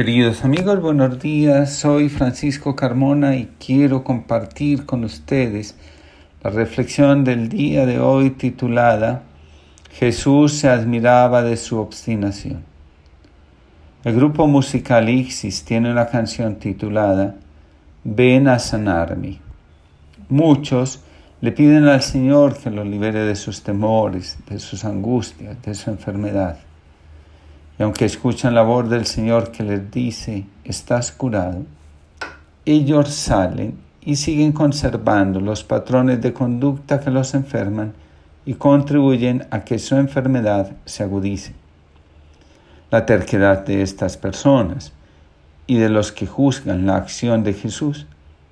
Queridos amigos, buenos días. Soy Francisco Carmona y quiero compartir con ustedes la reflexión del día de hoy titulada Jesús se admiraba de su obstinación. El grupo musical Ixis tiene una canción titulada Ven a sanarme. Muchos le piden al Señor que los libere de sus temores, de sus angustias, de su enfermedad. Y aunque escuchan la voz del Señor que les dice, estás curado, ellos salen y siguen conservando los patrones de conducta que los enferman y contribuyen a que su enfermedad se agudice. La terquedad de estas personas y de los que juzgan la acción de Jesús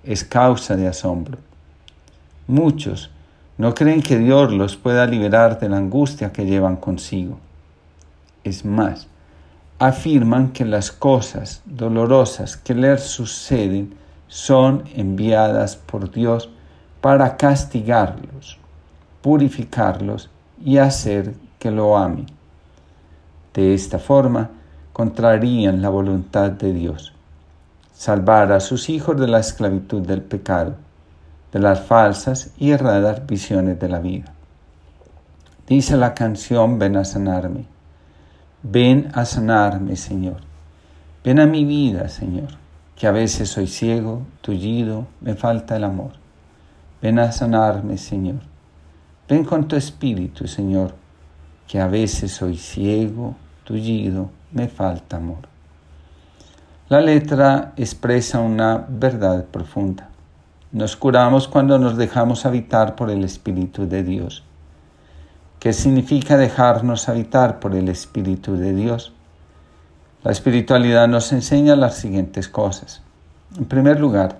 es causa de asombro. Muchos no creen que Dios los pueda liberar de la angustia que llevan consigo. Es más, afirman que las cosas dolorosas que les suceden son enviadas por Dios para castigarlos, purificarlos y hacer que lo amen. De esta forma, contrarían la voluntad de Dios, salvar a sus hijos de la esclavitud del pecado, de las falsas y erradas visiones de la vida. Dice la canción Ven a sanarme Ven a sanarme, Señor. Ven a mi vida, Señor, que a veces soy ciego, tullido, me falta el amor. Ven a sanarme, Señor. Ven con tu espíritu, Señor, que a veces soy ciego, tullido, me falta amor. La letra expresa una verdad profunda. Nos curamos cuando nos dejamos habitar por el Espíritu de Dios. ¿Qué significa dejarnos habitar por el Espíritu de Dios? La espiritualidad nos enseña las siguientes cosas. En primer lugar,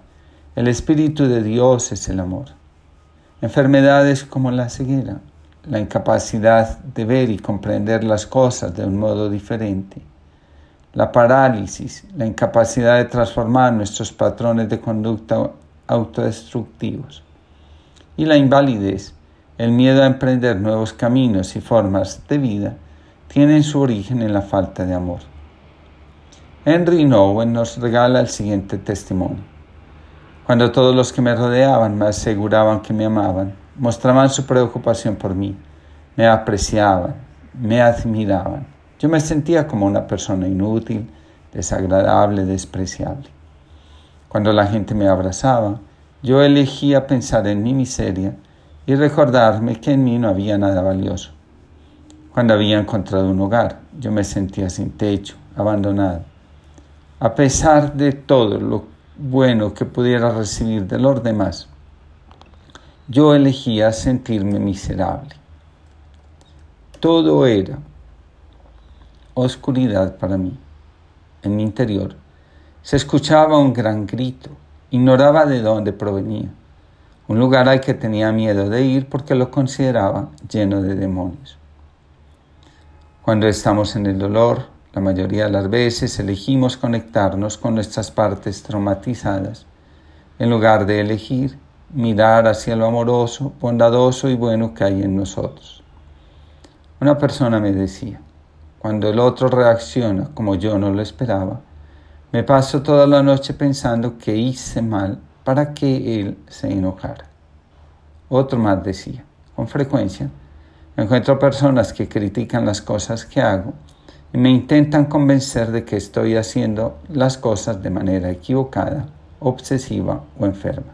el Espíritu de Dios es el amor. Enfermedades como la ceguera, la incapacidad de ver y comprender las cosas de un modo diferente, la parálisis, la incapacidad de transformar nuestros patrones de conducta autodestructivos y la invalidez, el miedo a emprender nuevos caminos y formas de vida tienen su origen en la falta de amor. Henry Nowen nos regala el siguiente testimonio. Cuando todos los que me rodeaban me aseguraban que me amaban, mostraban su preocupación por mí, me apreciaban, me admiraban, yo me sentía como una persona inútil, desagradable, despreciable. Cuando la gente me abrazaba, yo elegía pensar en mi miseria y recordarme que en mí no había nada valioso. Cuando había encontrado un hogar, yo me sentía sin techo, abandonado. A pesar de todo lo bueno que pudiera recibir de los demás, yo elegía sentirme miserable. Todo era oscuridad para mí. En mi interior se escuchaba un gran grito, ignoraba de dónde provenía un lugar al que tenía miedo de ir porque lo consideraba lleno de demonios. Cuando estamos en el dolor, la mayoría de las veces elegimos conectarnos con nuestras partes traumatizadas, en lugar de elegir mirar hacia lo amoroso, bondadoso y bueno que hay en nosotros. Una persona me decía, cuando el otro reacciona como yo no lo esperaba, me paso toda la noche pensando que hice mal para que él se enojara. Otro más decía, con frecuencia encuentro personas que critican las cosas que hago y me intentan convencer de que estoy haciendo las cosas de manera equivocada, obsesiva o enferma.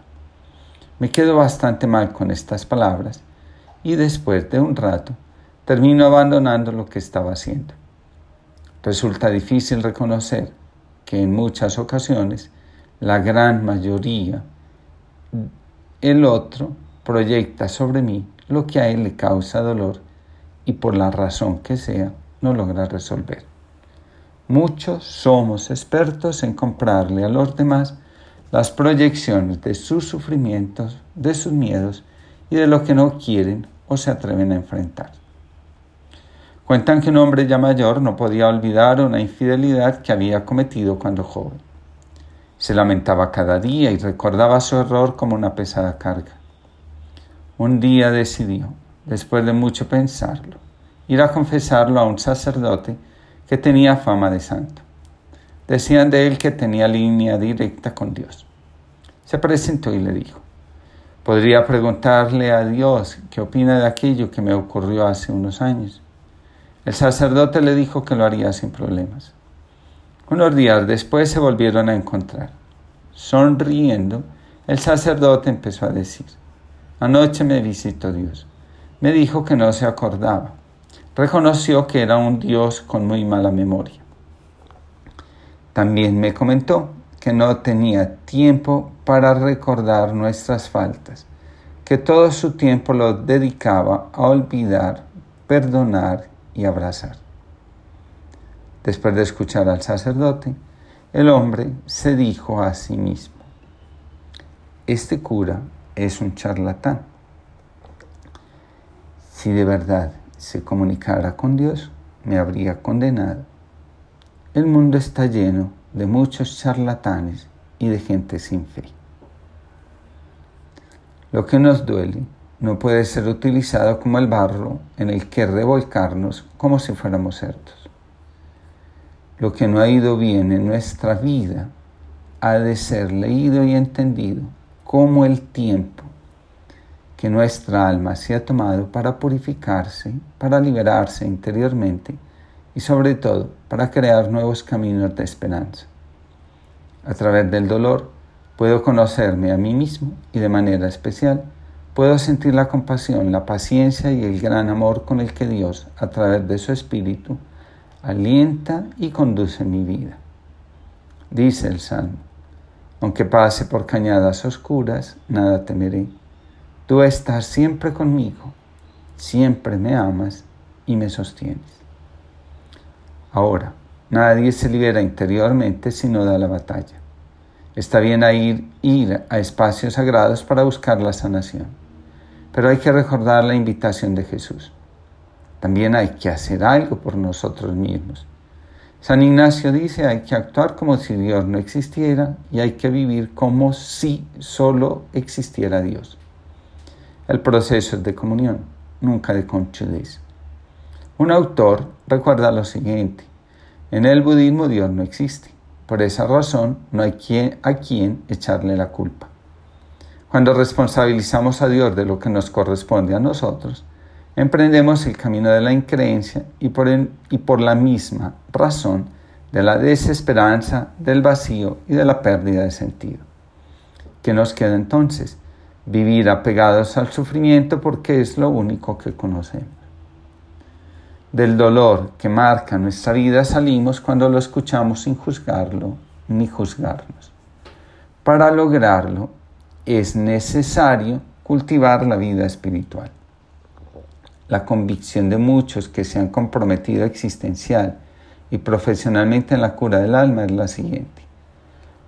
Me quedo bastante mal con estas palabras y después de un rato termino abandonando lo que estaba haciendo. Resulta difícil reconocer que en muchas ocasiones la gran mayoría, el otro proyecta sobre mí lo que a él le causa dolor y por la razón que sea no logra resolver. Muchos somos expertos en comprarle a los demás las proyecciones de sus sufrimientos, de sus miedos y de lo que no quieren o se atreven a enfrentar. Cuentan que un hombre ya mayor no podía olvidar una infidelidad que había cometido cuando joven. Se lamentaba cada día y recordaba su error como una pesada carga. Un día decidió, después de mucho pensarlo, ir a confesarlo a un sacerdote que tenía fama de santo. Decían de él que tenía línea directa con Dios. Se presentó y le dijo, podría preguntarle a Dios qué opina de aquello que me ocurrió hace unos años. El sacerdote le dijo que lo haría sin problemas. Unos días después se volvieron a encontrar. Sonriendo, el sacerdote empezó a decir, Anoche me visitó Dios. Me dijo que no se acordaba. Reconoció que era un Dios con muy mala memoria. También me comentó que no tenía tiempo para recordar nuestras faltas, que todo su tiempo lo dedicaba a olvidar, perdonar y abrazar. Después de escuchar al sacerdote, el hombre se dijo a sí mismo, este cura es un charlatán. Si de verdad se comunicara con Dios, me habría condenado. El mundo está lleno de muchos charlatanes y de gente sin fe. Lo que nos duele no puede ser utilizado como el barro en el que revolcarnos como si fuéramos cerdos. Lo que no ha ido bien en nuestra vida ha de ser leído y entendido como el tiempo que nuestra alma se ha tomado para purificarse, para liberarse interiormente y sobre todo para crear nuevos caminos de esperanza. A través del dolor puedo conocerme a mí mismo y de manera especial puedo sentir la compasión, la paciencia y el gran amor con el que Dios, a través de su Espíritu, alienta y conduce mi vida. Dice el Salmo, aunque pase por cañadas oscuras, nada temeré. Tú estás siempre conmigo, siempre me amas y me sostienes. Ahora, nadie se libera interiormente si no da la batalla. Está bien ir, ir a espacios sagrados para buscar la sanación, pero hay que recordar la invitación de Jesús. También hay que hacer algo por nosotros mismos. San Ignacio dice hay que actuar como si Dios no existiera y hay que vivir como si solo existiera Dios. El proceso es de comunión, nunca de conchudez. Un autor recuerda lo siguiente, en el budismo Dios no existe, por esa razón no hay quien, a quien echarle la culpa. Cuando responsabilizamos a Dios de lo que nos corresponde a nosotros, emprendemos el camino de la increencia y por, y por la misma razón de la desesperanza, del vacío y de la pérdida de sentido. ¿Qué nos queda entonces? Vivir apegados al sufrimiento porque es lo único que conocemos. Del dolor que marca nuestra vida salimos cuando lo escuchamos sin juzgarlo ni juzgarnos. Para lograrlo es necesario cultivar la vida espiritual. La convicción de muchos que se han comprometido existencial y profesionalmente en la cura del alma es la siguiente.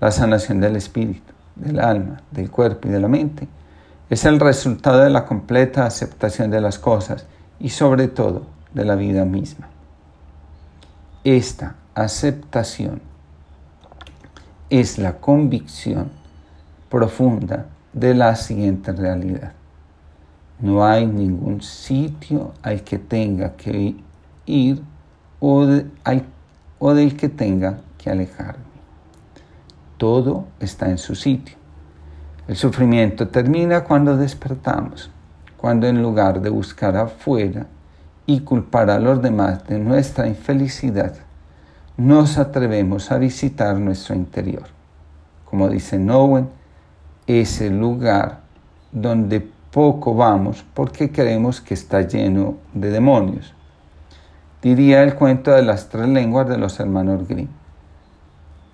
La sanación del espíritu, del alma, del cuerpo y de la mente es el resultado de la completa aceptación de las cosas y sobre todo de la vida misma. Esta aceptación es la convicción profunda de la siguiente realidad. No hay ningún sitio al que tenga que ir o, del que tenga que alejarme. Todo está en su sitio. El sufrimiento termina cuando despertamos, cuando en lugar de buscar afuera y culpar a los demás de nuestra infelicidad, nos atrevemos a visitar nuestro interior. Como dice Nowen, es el lugar donde poco vamos porque creemos que está lleno de demonios. Diría el cuento de las tres lenguas de los hermanos Grimm.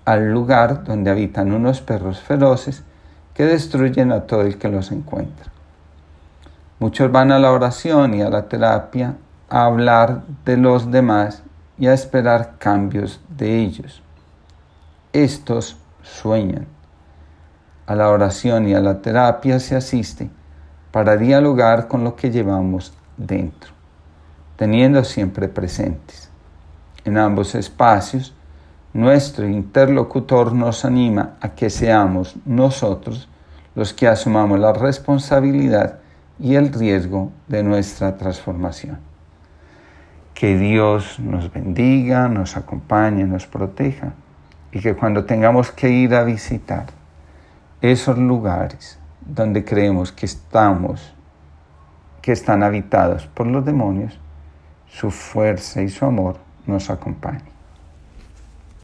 Al lugar donde habitan unos perros feroces que destruyen a todo el que los encuentra. Muchos van a la oración y a la terapia a hablar de los demás y a esperar cambios de ellos. Estos sueñan. A la oración y a la terapia se asiste para dialogar con lo que llevamos dentro, teniendo siempre presentes. En ambos espacios, nuestro interlocutor nos anima a que seamos nosotros los que asumamos la responsabilidad y el riesgo de nuestra transformación. Que Dios nos bendiga, nos acompañe, nos proteja y que cuando tengamos que ir a visitar esos lugares donde creemos que estamos, que están habitados por los demonios, su fuerza y su amor nos acompañen.